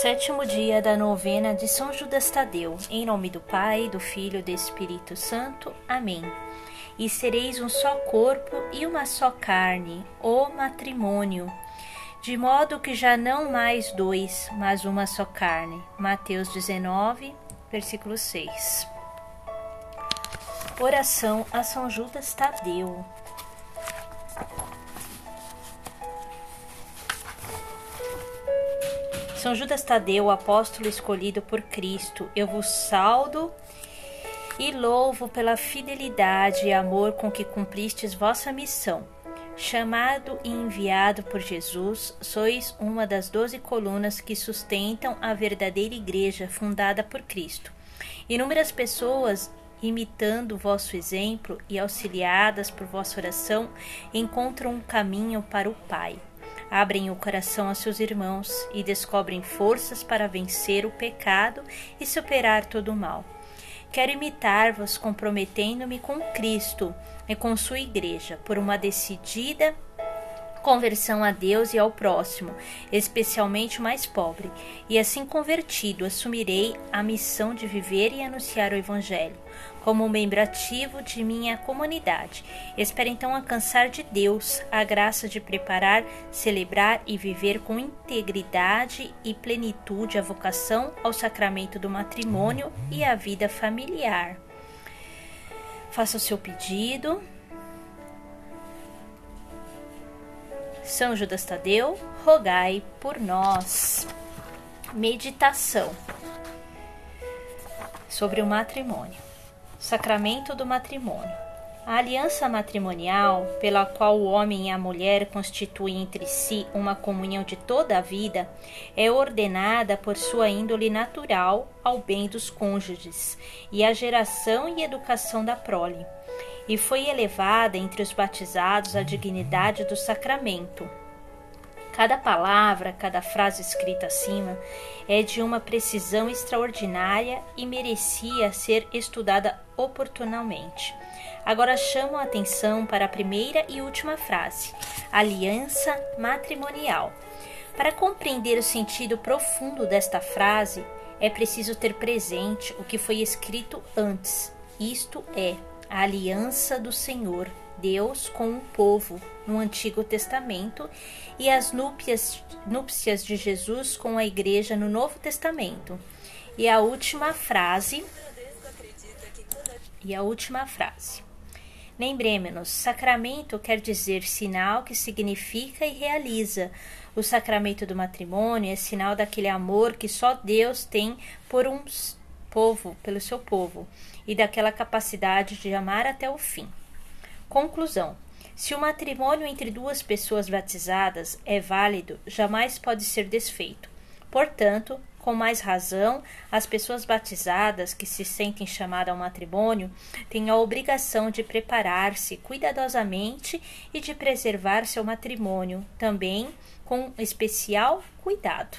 Sétimo dia da novena de São Judas Tadeu. Em nome do Pai, do Filho e do Espírito Santo. Amém. E sereis um só corpo e uma só carne, o matrimônio. De modo que já não mais dois, mas uma só carne. Mateus 19, versículo 6. Oração a São Judas Tadeu. São Judas Tadeu, apóstolo escolhido por Cristo, eu vos saldo e louvo pela fidelidade e amor com que cumpristes vossa missão. Chamado e enviado por Jesus, sois uma das doze colunas que sustentam a verdadeira igreja fundada por Cristo. Inúmeras pessoas, imitando vosso exemplo e auxiliadas por vossa oração, encontram um caminho para o Pai abrem o coração a seus irmãos e descobrem forças para vencer o pecado e superar todo o mal. Quero imitar-vos comprometendo-me com Cristo e com sua igreja por uma decidida conversão a Deus e ao próximo, especialmente o mais pobre, e assim convertido, assumirei a missão de viver e anunciar o Evangelho, como membro ativo de minha comunidade. Espero então alcançar de Deus a graça de preparar, celebrar e viver com integridade e plenitude a vocação ao sacramento do matrimônio e à vida familiar. Faça o seu pedido São Judas Tadeu, rogai por nós. Meditação sobre o matrimônio. Sacramento do matrimônio. A aliança matrimonial, pela qual o homem e a mulher constituem entre si uma comunhão de toda a vida, é ordenada por sua índole natural ao bem dos cônjuges e à geração e educação da prole e foi elevada entre os batizados à dignidade do sacramento. Cada palavra, cada frase escrita acima é de uma precisão extraordinária e merecia ser estudada oportunamente. Agora chamo a atenção para a primeira e última frase: aliança matrimonial. Para compreender o sentido profundo desta frase, é preciso ter presente o que foi escrito antes, isto é, a aliança do Senhor, Deus com o povo no Antigo Testamento e as núpcias, núpcias de Jesus com a igreja no Novo Testamento. E a última frase. E a última frase. Lembremos-nos, sacramento quer dizer sinal que significa e realiza. O sacramento do matrimônio é sinal daquele amor que só Deus tem por um povo, pelo seu povo e daquela capacidade de amar até o fim. Conclusão: se o matrimônio entre duas pessoas batizadas é válido, jamais pode ser desfeito. Portanto, com mais razão, as pessoas batizadas que se sentem chamadas ao matrimônio têm a obrigação de preparar-se cuidadosamente e de preservar seu matrimônio, também com especial cuidado.